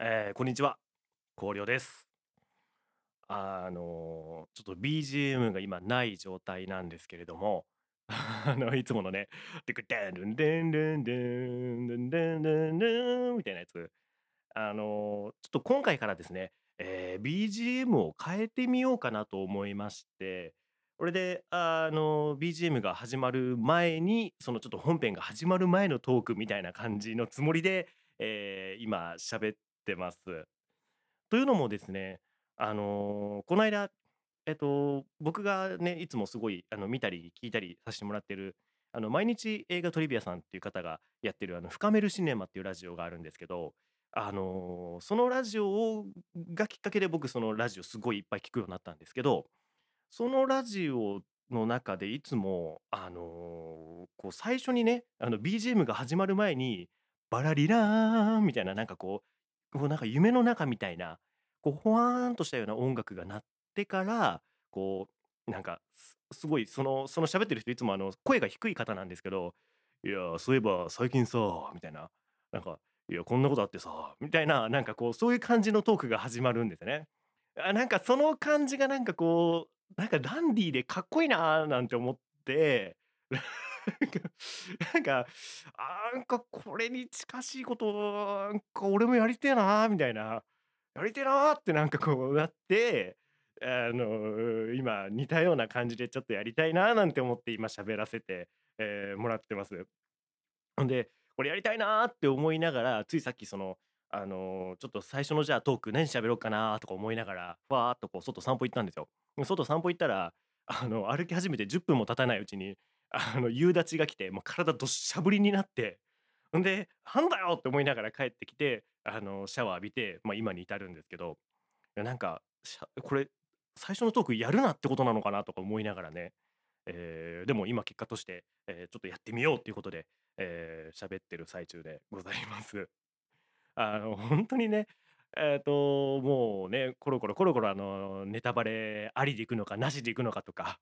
えー、こんにちは、広陵です。あの、ちょっと BGM が今ない状態なんですけれども、あの、いつものね、でくでんるんでんるんでんでんでんでんでんみたいなやつ、あの、ちょっと今回からですね、えー、BGM を変えてみようかなと思いまして、これで、あの、BGM が始まる前に、そのちょっと本編が始まる前のトークみたいな感じのつもりで、えー、今喋ってます。というのもですね、あの、この間、えっと、僕がね、いつもすごい、あの、見たり聞いたりさせてもらってる、あの、毎日映画トリビアさんっていう方がやってる、あの、深めるシネマっていうラジオがあるんですけど、あの、そのラジオをがきっかけで僕そのラジオすごいいっぱい聞くようになったんですけど、そのラジオの中でいつも、あの、こう最初にね、あの BGM が始まる前に、バラリラーンみたいななんかこう、こうなんか夢の中みたいな、こうほわーんとしたような音楽が鳴ってから、こうなんかすすごいそのその喋ってる人いつもあの声が低い方なんですけど、いや、そういえば最近さ、みたいな、なんか、いや、こんなことあってさ、みたいな、なんかこうそういう感じのトークが始まるんですよね。あ、なんかその感じがなんかこうなんかダンディーでかっこいいななんて思って、なんか、あなんかこれに近しいこと、なんか俺もやりてえなみたいな、やりてえなってなんかこうなって、あの、今似たような感じでちょっとやりたいななんて思って今喋らせて、えーもらってます。ほんで、これやりたいなって思いながら、ついさっきその、あの、ちょっと最初のじゃあトーク何喋ろうかなとか思いながら、ふわーっとこう外散歩行ったんですよ。外散歩行ったら、あの、歩き始めて10分も経たないうちに、あの、夕立が来て、もう体どっしゃぶりになってほ、んで、なんだよって思いながら帰ってきて、あの、シャワー浴びて、まあ、今に至るんですけど、いやなんか、これ、最初のトークやるなってことなのかなとか思いながらね、えーでも今結果として、えーちょっとやってみようっていうことで、えー喋ってる最中でございます。あの、本当にね、えっと、もうね、コロコロコロコロ、あの、ネタバレありでいくのか、なしでいくのかとか、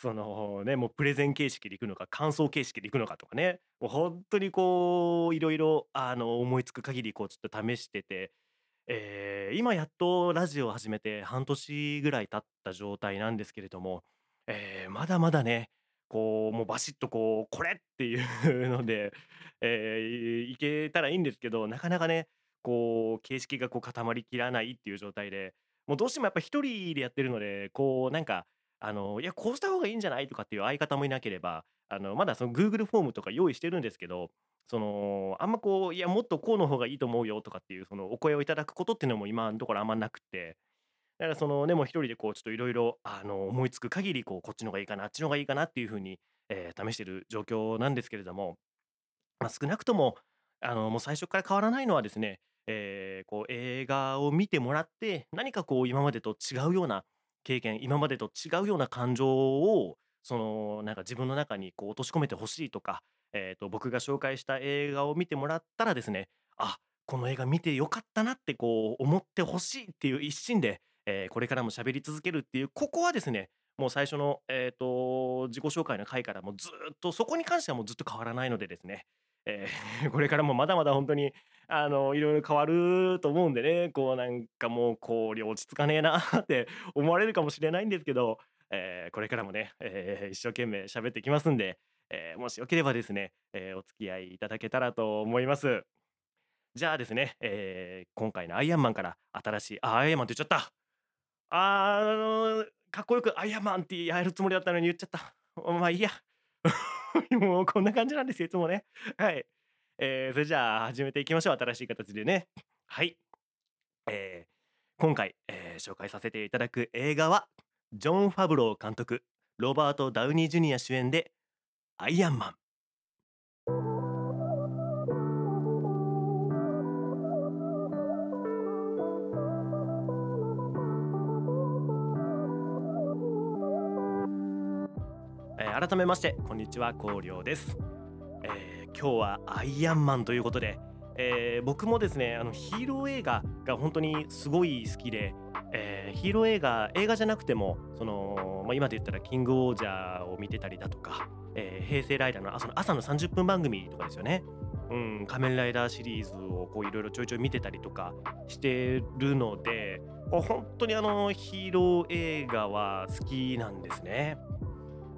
そのね、もうプレゼン形式でいくのか、感想形式でいくのかとかね、もう本当にこう、いろいろ、あの、思いつく限り、こう、ちょっと試してて、えー今やっとラジオを始めて半年ぐらい経った状態なんですけれども、えーまだまだね、こう、もうバシッとこう、これっていうので、えーいけたらいいんですけど、なかなかね、こう、形式がこう固まりきらないっていう状態で、もうどうしてもやっぱ一人でやってるので、こう、なんか、あの、いや、こうした方がいいんじゃない？とかっていう相方もいなければ、あの、まだその Google フォームとか用意してるんですけど、その、あんまこう、いや、もっとこうの方がいいと思うよとかっていう、そのお声をいただくことっていうのも今のところあんまなくて、だからそのね、も一人でこうちょっといろいろ思いつく限りこうこっちの方がいいかな、あっちの方がいいかなっていう風に、えー試してる状況なんですけれども、まあ、少なくともあのもう最初から変わらないのはですね、えーこう映画を見てもらって何かこう今までと違うような経験、今までと違うような感情をそのなんか自分の中にこう落とし込めてほしいとか、えーと僕が紹介した映画を見てもらったらですね、あ、この映画見てよかったなってこう思ってほしいっていう一心でえーこれからも喋り続けるっていう、ここはですね、もう最初の、えっと、自己紹介の回からもずっと、そこに関してはもうずっと変わらないのでですね、えー これからもまだまだ本当に、あの、いろいろ変わると思うんでね、こうなんかもう、こう、落ち着かねえなって 思われるかもしれないんですけど、えーこれからもね、えー一生懸命喋ってきますんで、えもしよければですね、えお付き合いいただけたらと思います。じゃあですね、え今回のアイアンマンから新しい、あ、アイアンマンって言っちゃった。あの、かっこよくアイアンマンってやるつもりだったのに言っちゃった。まあいいや。もうこんな感じなんですよ、いつもね。はい。えーそれじゃあ始めていきましょう。新しい形でね。はい。えー今回、えー紹介させていただく映画は、ジョン・ファブロー監督、ロバート・ダウニー・ジュニア主演で、アイアンマン。改めましてこんにちは光良です、えー今日はアイアンマンということで、えー僕もですねあのヒーロー映画が本当にすごい好きで、えーヒーロー映画映画じゃなくてもその、まあ、今で言ったらキングオージャーを見てたりだとか、え平成ライダーの朝の朝の30分番組とかですよねうん、仮面ライダーシリーズをこういろいろちょいちょい見てたりとかしてるので、本当にあのヒーロー映画は好きなんですね。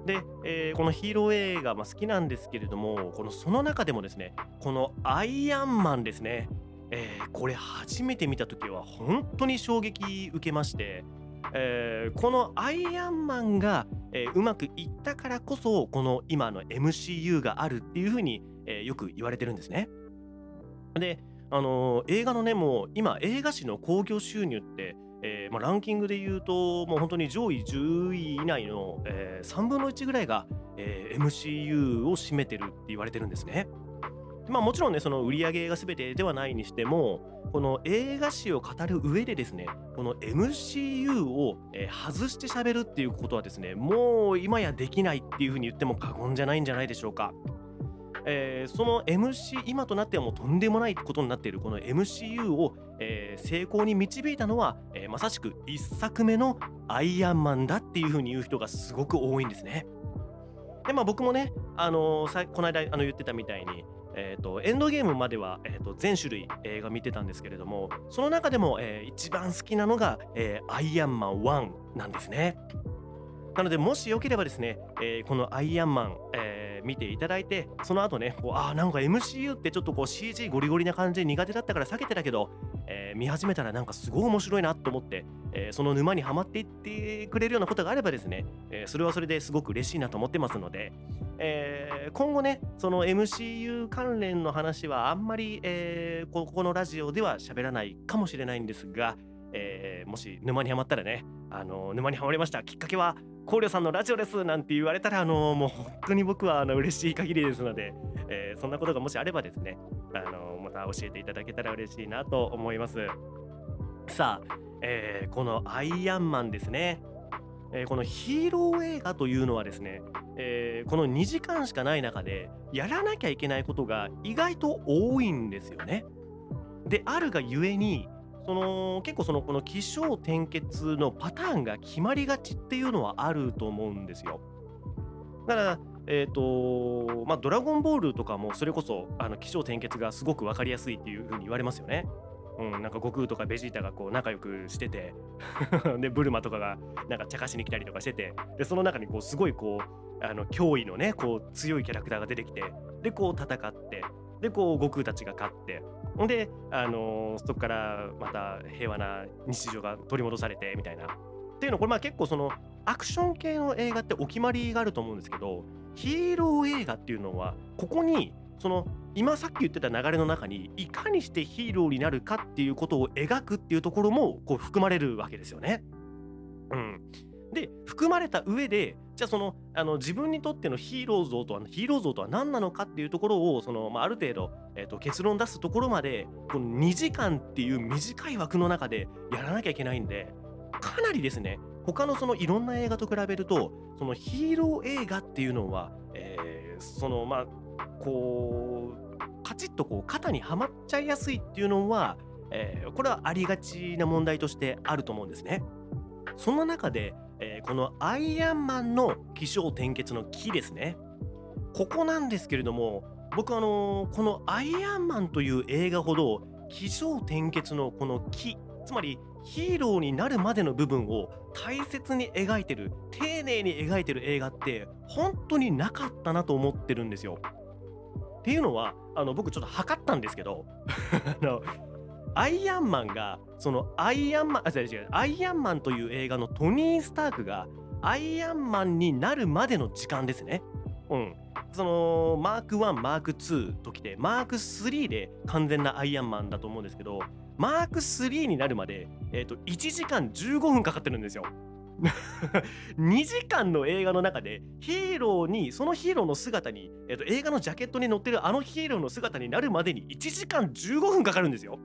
で、えー、このヒーロー映画、まあ、好きなんですけれども、このその中でもですね、このアイアンマンですね、えー、これ初めて見た時は本当に衝撃受けまして、えー、このアイアンマンが、えー、うまくいったからこそこの今の MCU があるっていうふうに、えー、よく言われてるんですね。で、あの映画のねもう今映画史の興行収入って、えまあ、ランキングで言うともう本当に上位10位以内の、え3分の1ぐらいが、え MCU を占めてるって言われてるんですね。まあ、もちろんねその売り上げが全てではないにしてもこの映画史を語る上でですねこの MCU を、え外して喋るっていうことはですねもう今やできないっていうふうに言っても過言じゃないんじゃないでしょうか。えー、その MC 今となってはもうとんでもないことになっているこの MCU を、えー、成功に導いたのは、えー、まさしく1作目のアイアンマンだっていうふうに言う人がすごく多いんですね。でまあ僕もね、あのー、この間あの言ってたみたいにえーと、エンドゲームまでは、えーと、全種類映画見てたんですけれどもその中でも、えー、一番好きなのが、えー、アイアンマン1なんですねなのでもしよければですね、えー、このアイアンマン、えー、見ていただいてその後ねこうあなんか MCU ってちょっとこう CG ゴリゴリな感じで苦手だったから避けてたけど、えー、見始めたらなんかすごい面白いなと思って、えー、その沼にはまっていってくれるようなことがあればですね、えー、それはそれですごく嬉しいなと思ってますので、えー、今後ねその MCU 関連の話はあんまり、えー、ここのラジオでは喋らないかもしれないんですが、えー、もし沼にはまったらね、あの沼にはまりました。きっかけは考慮さんのラジオですなんて言われたら、あのもう本当に僕はあの嬉しい限りですので、えー、そんなことがもしあればですね、あのまた教えていただけたら嬉しいなと思います。さあ、えー、このアイアンマンですね。えー、このヒーロー映画というのはですね、えー、この2時間しかない中でやらなきゃいけないことが意外と多いんですよね。であるがゆえにその結構そのこの起承転結のパターンが決まりがちっていうのはあると思うんですよ。だからえ、ー、とまあドラゴンボールとかもそれこそあの起承転結がすごく分かりやすいっていうふうに言われますよね。うん、なんか悟空とかベジータがこう仲良くしてて でブルマとかがなんか茶化しに来たりとかしててでその中にこうすごいこうあの脅威のねこう強いキャラクターが出てきてでこう戦ってでこう悟空たちが勝ってほんで、あのー、そこからまた平和な日常が取り戻されてみたいな。っていうのこれまあ結構そのアクション系の映画ってお決まりがあると思うんですけどヒーロー映画っていうのはここにその今さっき言ってた流れの中にいかにしてヒーローになるかっていうことを描くっていうところもこう含まれるわけですよね。うん、で含まれた上でじゃあそのあの自分にとってのヒーロー像とはヒーロー像とは何なのかっていうところをその、まあ、ある程度、えーと、結論出すところまでこの2時間っていう短い枠の中でやらなきゃいけないんでかなりですね他のそのいろんな映画と比べるとそのヒーロー映画っていうのは、えー、そのまあこうカチッとこう肩にはまっちゃいやすいっていうのは、えー、これはありがちな問題としてあると思うんですね。その中で、えー、このアイアンマンの起承転結の木ですね。ここなんですけれども僕あのー、このアイアンマンという映画ほど起承転結のこの木つまりヒーローになるまでの部分を大切に描いてる丁寧に描いてる映画って本当になかったなと思ってるんですよ。っていうのはあの僕ちょっと測ったんですけど あのアイアンマンがそのアイアンマンあ違う違うアイアンマンという映画のトニー・スタークがアイアンマンになるまでの時間ですね。うん。そのマーク1マーク2ときてマーク3で完全なアイアンマンだと思うんですけどマーク3になるまで、えーと、と1時間15分かかってるんですよ。2時間の映画の中でヒーローにそのヒーローの姿に、えーと、映画のジャケットに載ってるあのヒーローの姿になるまでに1時間15分かかるんですよ。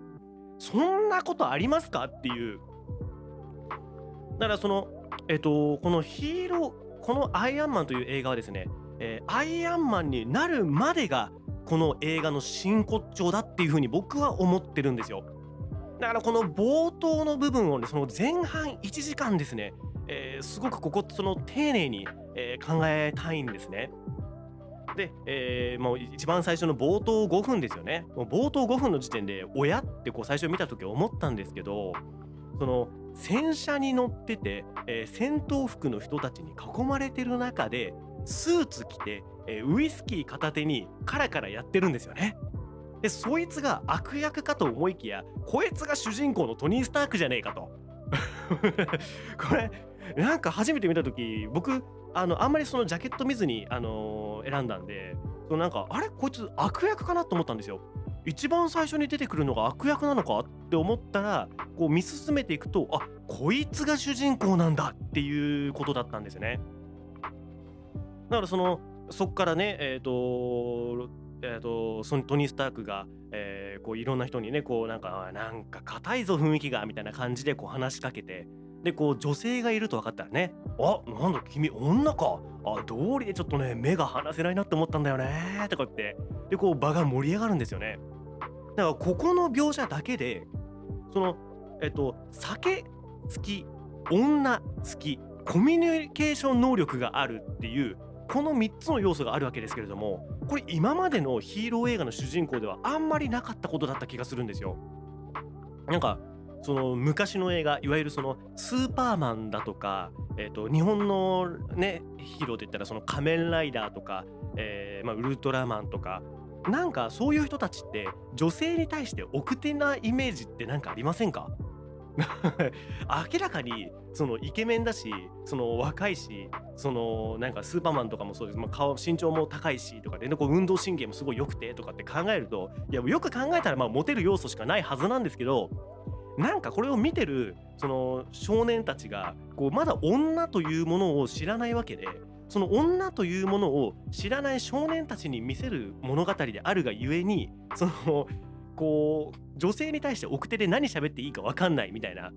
そんなことありますか？っていう。だからそのえっ、とこのヒーローこの「アイアンマン」という映画はですね、えー、アイアンマンになるまでがこの映画の真骨頂だっていうふうに僕は思ってるんですよ。だからこの冒頭の部分をねその前半1時間ですねえー、すごくここその丁寧に、えー、考えたいんですね。で、えー、もう一番最初の冒頭5分ですよねもう冒頭5分の時点で親ってこう最初見た時思ったんですけどその戦車に乗ってて、えー、戦闘服の人たちに囲まれてる中でスーツ着て、えー、ウイスキー片手にカラカラやってるんですよね。でそいつが悪役かと思いきやこいつが主人公のトニー・スタークじゃねえかと。これなんか初めて見た時僕あのあんまりそのジャケット見ずに、あの、選んだんでそのなんかあれ？こいつ悪役かなと思ったんですよ。一番最初に出てくるのが悪役なのかって思ったらこう見進めていくとあこいつが主人公なんだっていうことだったんですよね。だからそのそっからねえっ、ー、とえーと、そのトニー・スタークが、えー、こういろんな人にねこうなんかなんか硬いぞ雰囲気がみたいな感じでこう話しかけてでこう女性がいると分かったらね「あなんだ君女かあ道理でちょっとね目が離せないなって思ったんだよね」とか言ってでこう場が盛り上がるんですよね。だからここの描写だけでそのえっと酒好き女好きコミュニケーション能力があるっていうこの3つの要素があるわけですけれどもこれ今までのヒーロー映画の主人公ではあんまりなかったことだった気がするんですよ。なんかその昔の映画いわゆるそのスーパーマンだとか、えー、と日本のねヒーローで言ったらその仮面ライダーとか、えーまあ、ウルトラマンとかなんかそういう人たちって女性に対して奥手なイメージって何かありませんか？明らかにそのイケメンだしその若いしそのなんかスーパーマンとかもそうです、まあ、顔身長も高いしとかで、ね、こう運動神経もすごい良くてとかって考えるといやよく考えたらまあモテる要素しかないはずなんですけどなんかこれを見てるその少年たちがこうまだ女というものを知らないわけでその女というものを知らない少年たちに見せる物語であるがゆえにそのこう女性に対して奥手で何喋っていいか分かんないみたいな。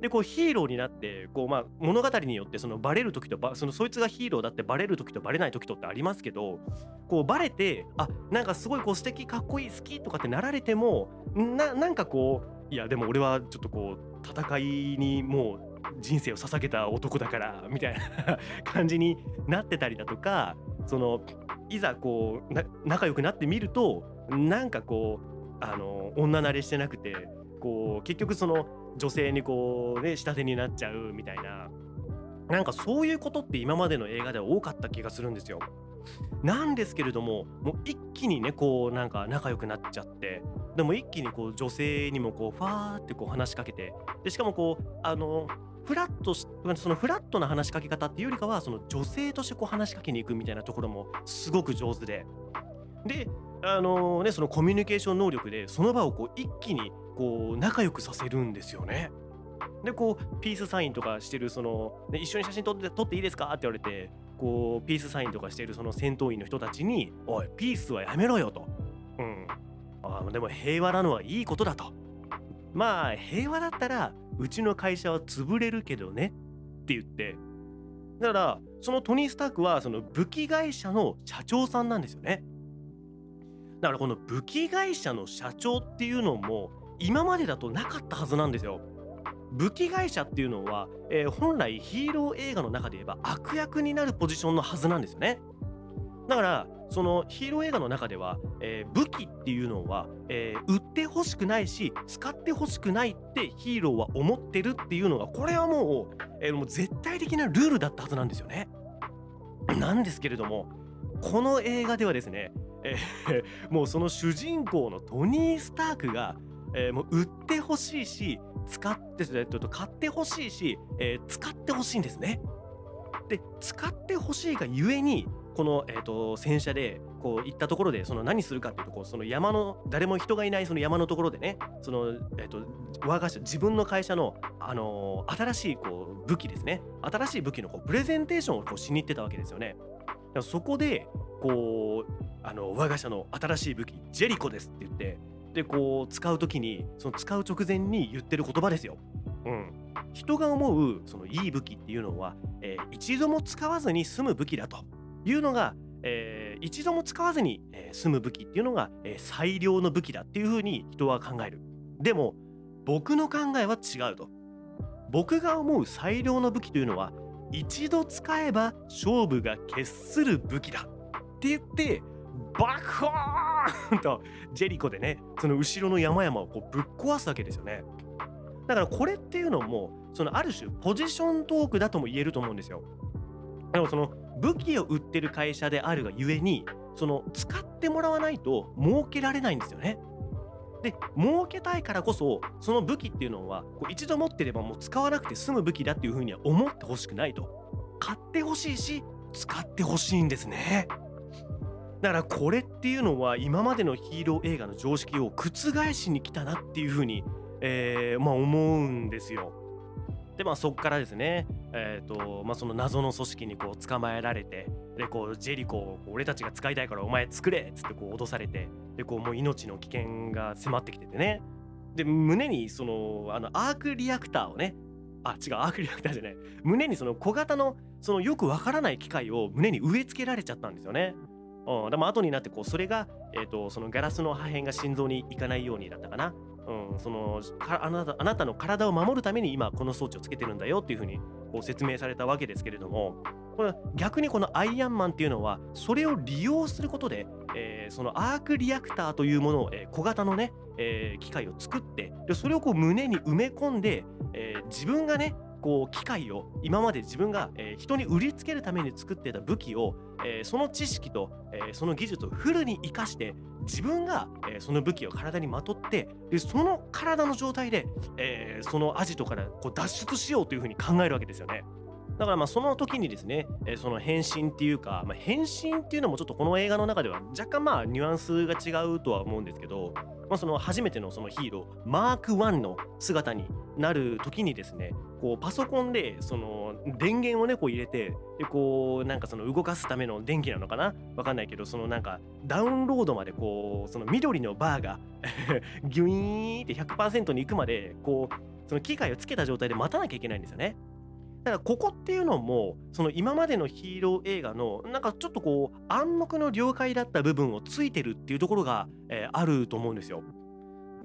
でこうヒーローになってこう、まあ、物語によってそのバレる時とそのそいつがヒーローだってバレる時とバレない時とってありますけどこうバレてあなんかすごいこう素敵かっこいい好きとかってなられてもななんかこういやでも俺はちょっとこう戦いにもう人生を捧げた男だから みたいな感じになってたりだとかそのいざこう仲良くなってみるとなんかこうあの女慣れしてなくてこう結局その女性にこうね下手になっちゃうみたいななんかそういうことって今までの映画では多かった気がするんですよ。なんですけれどももう一気にねこうなんか仲良くなっちゃってでも一気にこう女性にもこうファーってこう話しかけてでしかもこうあのフラットしそのフラットな話しかけ方っていうよりかはその女性としてこう話しかけに行くみたいなところもすごく上手でであのね、そのコミュニケーション能力でその場をこう一気にこう仲良くさせるんですよね。でこうピースサインとかしてるその、ね、一緒に写真撮って撮っていいですかって言われてこうピースサインとかしてるその戦闘員の人たちに「おいピースはやめろよ」と。うん、あでも平和なのはいいことだと。まあ平和だったらうちの会社は潰れるけどねって言ってだからそのトニー・スタークはその武器会社の社長さんなんですよね。だからこの武器会社の社長っていうのも今までだとなかったはずなんですよ。武器会社っていうのは、えー、本来ヒーロー映画の中で言えば悪役になるポジションのはずなんですよね。だからそのヒーロー映画の中では、えー、武器っていうのは、えー、売ってほしくないし使ってほしくないってヒーローは思ってるっていうのがこれはもう,、えー、もう絶対的なルールだったはずなんですよね。なんですけれどもこの映画ではですねえー、もうその主人公のトニー・スタークが、えー、もう売ってほしいし使って、えっと、買ってほしいし、えー、使ってほしいんですね。で使ってほしいがゆえにこの、えーと、戦車でこう行ったところでその何するかっていうとこうその山の誰も人がいないその山のところでねその、えーと、我が社自分の会社の、あのー、新しいこう武器ですね新しい武器のこうプレゼンテーションをこうしに行ってたわけですよね。そこでこうあの我が社の新しい武器ジェリコですって言ってでこう使う時にその使う直前に言ってる言葉ですよ。うん、人が思うそのいい武器っていうのは、えー、一度も使わずに済む武器だというのが、えー、一度も使わずに、えー、済む武器っていうのが、え最良の武器だっていうふうに人は考える。でも僕の考えは違うと。僕が思う最良の武器というのは一度使えば勝負が決する武器だ。って言ってバクホーンとジェリコでねその後ろの山々をこうぶっ壊すわけですよねだからこれっていうのもそのある種ポジショントークだとも言えると思うんですよでもその武器を売ってる会社であるがゆえにその使ってもらわないと儲けられないんですよね。で儲けたいからこそその武器っていうのはこう一度持ってればもう使わなくて済む武器だっていうふうには思ってほしくないと。買ってほしいし使ってほしいんですね。だからこれっていうのは今までのヒーロー映画の常識を覆しに来たなっていうふうに、えー、まあ思うんですよ。でまあそこからですねえっ、ー、とまあその謎の組織にこう捕まえられてでこうジェリコを俺たちが使いたいからお前作れっつってこう脅されてでこうもう命の危険が迫ってきててねで胸にそのあのアークリアクターをねあ違うアークリアクターじゃない胸にその小型のそのよくわからない機械を胸に植え付けられちゃったんですよね。うん、でも後になってこうそれが、えーと、そのガラスの破片が心臓にいかないようにだったかな。うん、そのあなたあなたの体を守るために今この装置をつけてるんだよっていうふうにこう説明されたわけですけれどもこれ逆にこのアイアンマンっていうのはそれを利用することで、えー、そのアークリアクターというものを、えー、小型のね、えー、機械を作ってでそれをこう胸に埋め込んで、え自分がねこう機械を今まで自分が、え、人に売りつけるために作ってた武器を、え、その知識と、え、その技術をフルに生かして自分が、えその武器を体にまとってでその体の状態で、えそのアジトからこう脱出しようというふうに考えるわけですよね。だからまあその時にですね、えその変身っていうか、まあ、変身っていうのもちょっとこの映画の中では若干まあニュアンスが違うとは思うんですけど、まあ、その初めてのそのヒーローマーク1の姿になる時にですねこうパソコンでその電源をねこう入れてでこうなんかその動かすための電気なのかな？わかんないけどそのなんかダウンロードまでこうその緑のバーが ギュイーンって100%に行くまでこうその機械をつけた状態で待たなきゃいけないんですよね。だからここっていうのもその今までのヒーロー映画のなんかちょっとこう暗黙の了解だった部分をついてるっていうところが、えー、あると思うんですよ。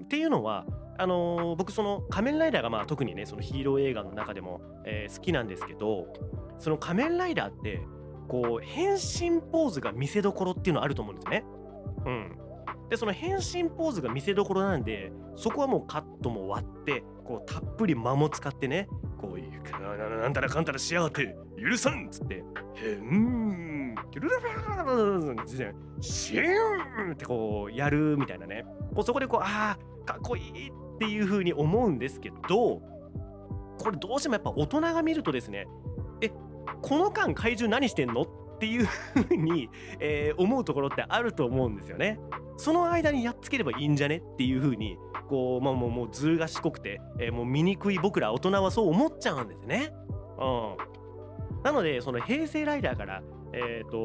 っていうのはあのー、僕その仮面ライダーがまあ特にねそのヒーロー映画の中でも、えー、好きなんですけどその仮面ライダーってこう変身ポーズが見せどころっていうのあると思うんですね。うん、でその変身ポーズが見せどころなんでそこはもうカットも割ってこうたっぷり間も使ってねこういうなんたらかんたらしやがって許さんっつってへんキュルルルルルシューンってこうやるみたいなねこうそこでこうああかっこいいっていう風に思うんですけどこれどうしてもやっぱ大人が見るとですねえこの間怪獣何してんのっっていう風に、えー、思うところってあると思うんですよね。その間にやっつければいいんじゃねっていう風にこう、まあ、もうもうずる賢くて、えー、もう醜い僕ら大人はそう思っちゃうんですね。うん、なのでその平成ライダーから、えーと、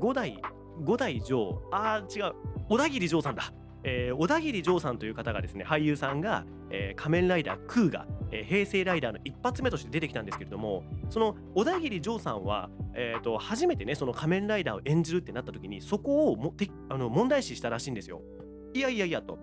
5代5代城あ違う小田切城さんだえー、小田切丈さんという方がですね俳優さんが、えー、仮面ライダークーが、えー、平成ライダーの一発目として出てきたんですけれどもその小田切丈さんは、えーと、初めてねその仮面ライダーを演じるってなった時にそこをもてあの問題視したらしいんですよ。いやいやいやと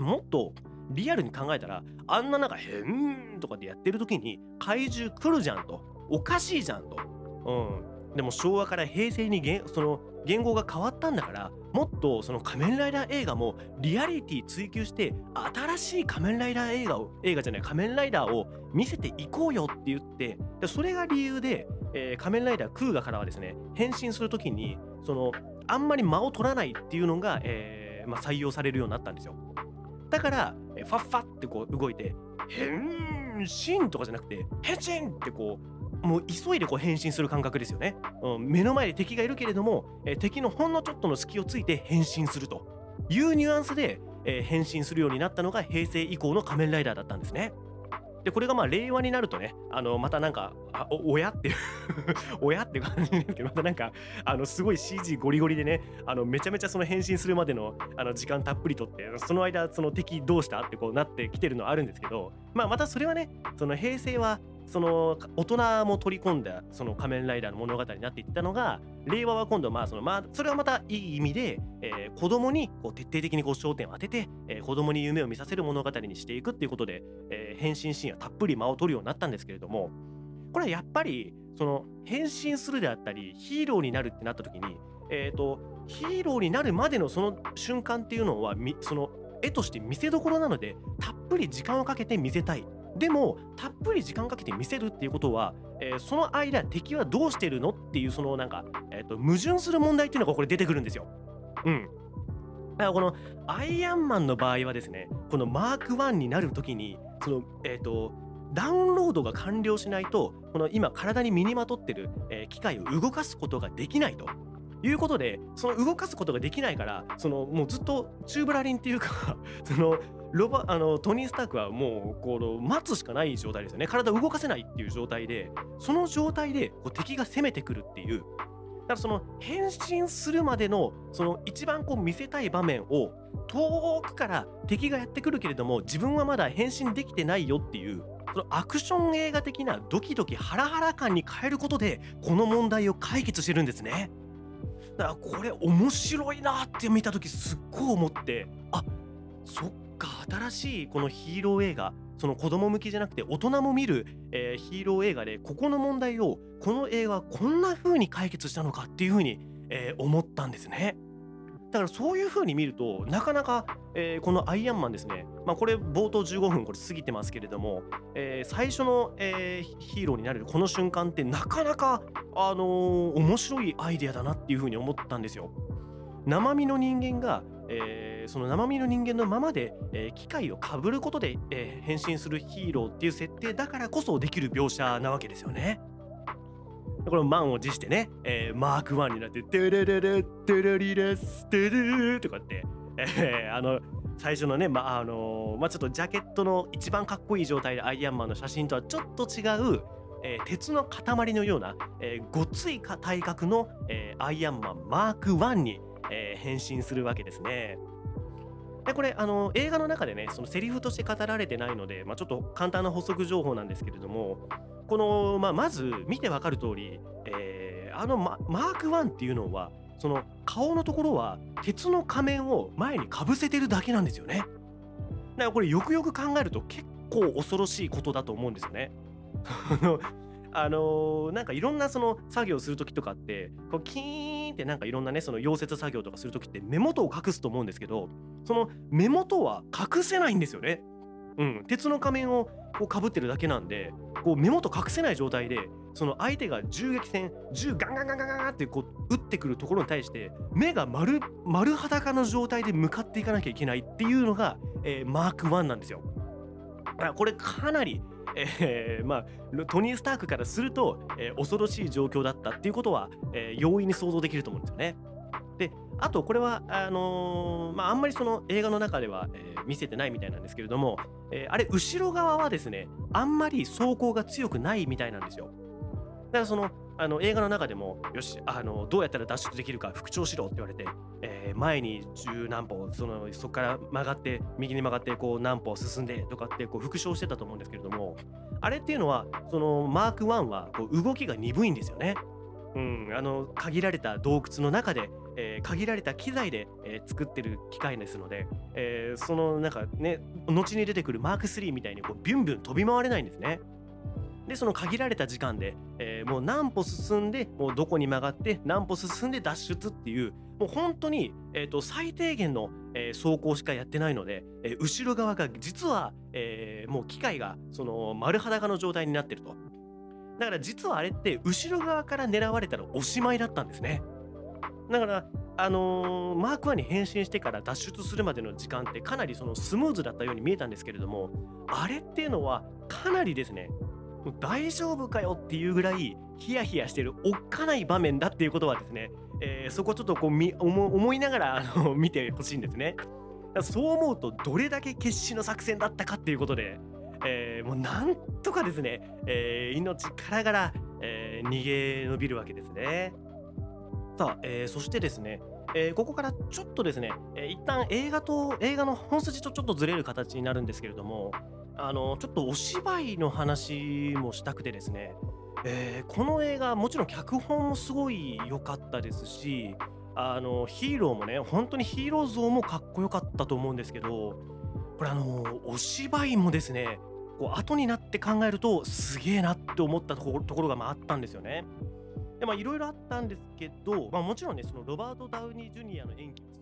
もっとリアルに考えたらあんななんか「へん」とかでやってる時に怪獣来るじゃんとおかしいじゃんと。うん、でも昭和から平成にその言語が変わったんだからもっとその仮面ライダー映画もリアリティ追求して新しい仮面ライダー映画を映画じゃない仮面ライダーを見せていこうよって言ってそれが理由で、えー、仮面ライダークーガからはですね変身する時にそのあんまり間を取らないっていうのが、えーまあ、採用されるようになったんですよ。だから、ファッファってこう動いて変身とかじゃなくて変身ってこうもう急いでこう変身する感覚ですよね、うん、目の前で敵がいるけれども、え、敵のほんのちょっとの隙をついて変身するというニュアンスで、えー、変身するようになったのが平成以降の仮面ライダーだったんですね。でこれがまあ令和になるとねあのまたなんかあ親っていう 親って感じですけどまたなんかあのすごい CG ゴリゴリでねあのめちゃめちゃその変身するまでのあの時間たっぷりとってその間その敵どうしたってこうなってきてるのはあるんですけどまあまたそれはねその平成はその大人も取り込んだその仮面ライダーの物語になっていったのが令和は今度まあそのまあそれはまたいい意味で、えー、子供にこう徹底的にこう焦点を当てて、えー、子供に夢を見させる物語にしていくっていうことで、えー、変身シーンはたっぷり間を取るようになったんですけれどもこれはやっぱりその変身するであったりヒーローになるってなった時にえっ、とヒーローになるまでのその瞬間っていうのはその絵として見せどころなのでたっぷり時間をかけて見せたい。でもたっぷり時間かけて見せるっていうことは、えーその間敵はどうしてるのっていうそのなんか、えー、と矛盾する問題っていうのがこれ出てくるんですよ。うん。だからこのアイアンマンの場合はですねこのマーク1になる時にそのえっ、とダウンロードが完了しないとこの今体に身にまとってる、えー機械を動かすことができないと。いうことでその動かすことができないからそのもうずっとチューブラリンっていうか そのロバあのトニー・スタークはもうこの待つしかない状態ですよね体を動かせないっていう状態でその状態でこう敵が攻めてくるっていうだからその変身するまでのその一番こう見せたい場面を遠くから敵がやってくるけれども自分はまだ変身できてないよっていうそのアクション映画的なドキドキハラハラ感に変えることでこの問題を解決してるんですね。だからこれ面白いなって見た時すっごい思ってあそっか新しいこのヒーロー映画その子供向きじゃなくて大人も見る、えーヒーロー映画でここの問題をこの映画はこんな風に解決したのかっていう風に、えー思ったんですね。だからそういう風に見るとなかなか、えーこのアイアンマンですねまあこれ冒頭15分これ過ぎてますけれども、えー最初の、えーヒーローになれるこの瞬間ってなかなかあのー面白いアイデアだなっていう風に思ったんですよ。生身の人間が、えーその生身の人間のままで、えー機械をかぶることで、えー変身するヒーローっていう設定だからこそできる描写なわけですよね。これ満を持してね、えーマーク1になって「テレレレテレリレステレ」とかって、えーあの最初のね、まああのまあ、ちょっとジャケットの一番かっこいい状態でアイアンマンの写真とはちょっと違う、えー鉄の塊のような、えーごつい体格の、えーアイアンマンマーク1に、えー変身するわけですね。でこれあの映画の中でねそのセリフとして語られてないので、まあ、ちょっと簡単な補足情報なんですけれどもこの、まあ、まず見てわかる通り、えーあのママーク1っていうのはその顔のところは鉄の仮面を前にかぶせてるだけなんですよね。だからこれよくよく考えると結構恐ろしいことだと思うんですよね。あのあのーなんかいろんなその作業する時とかってこうキーンってなんかいろんなねその溶接作業とかする時って目元を隠すと思うんですけどその目元は隠せないんですよね。うん、鉄の仮面をこうかぶってるだけなんでこう目元隠せない状態でその相手が銃撃戦銃ガンガンガンガンガンってこう撃ってくるところに対して目が丸丸裸の状態で向かっていかなきゃいけないっていうのが、えーマーク1なんですよ。これかなり、えーまあ、トニー・スタークからすると、えー恐ろしい状況だったっていうことは、えー容易に想像できると思うんですよね。であとこれはあのまああんまりその映画の中では、え見せてないみたいなんですけれども、えあれ後ろ側はですねあんまり走行が強くないみたいなんですよ。だからそのあの映画の中でもよしあのどうやったら脱出できるか復調しろって言われて、えー前に十何歩そのそこから曲がって右に曲がってこう何歩進んでとかってこう復唱してたと思うんですけれどもあれっていうのはそのマーク1はこう動きが鈍いんですよね。うん、あの限られた洞窟の中で、えー限られた機材で、えー作ってる機械ですので、えーそのなんかね後に出てくるマーク3みたいにこうビュンビュン飛び回れないんですね。でその限られた時間で、えーもう何歩進んでもうどこに曲がって何歩進んで脱出っていうもう本当に、えー、と最低限の、えー走行しかやってないので、えー後ろ側が実は、えーもう機械がその丸裸の状態になってると。だから実はあれって後ろ側から狙われたらおしまいだったんですね。だからあのーマーク1に変身してから脱出するまでの時間ってかなりそのスムーズだったように見えたんですけれどもあれっていうのはかなりですねもう大丈夫かよっていうぐらいヒヤヒヤしてるおっかない場面だっていうことはですね、えーそこちょっとこう思いながらあの 見てほしいんですね。そう思うとどれだけ決死の作戦だったかっていうことで、えーもうなんとかですね、えー命からがら、えー逃げ延びるわけですね。さあ、えーそしてですね、えーここからちょっとですね、えー一旦映画と映画の本筋とちょっとずれる形になるんですけれどもあのちょっとお芝居の話もしたくてですね、えーこの映画もちろん脚本もすごい良かったですしあのヒーローもね本当にヒーロー像もかっこよかったと思うんですけどこれあのお芝居もですねこう後になって考えるとすげえなって思ったところところがまああったんですよね。で、ま、色々あったんですけど、まあ、もちろんね、そのロバート・ダウニー・ジュニアの演技もす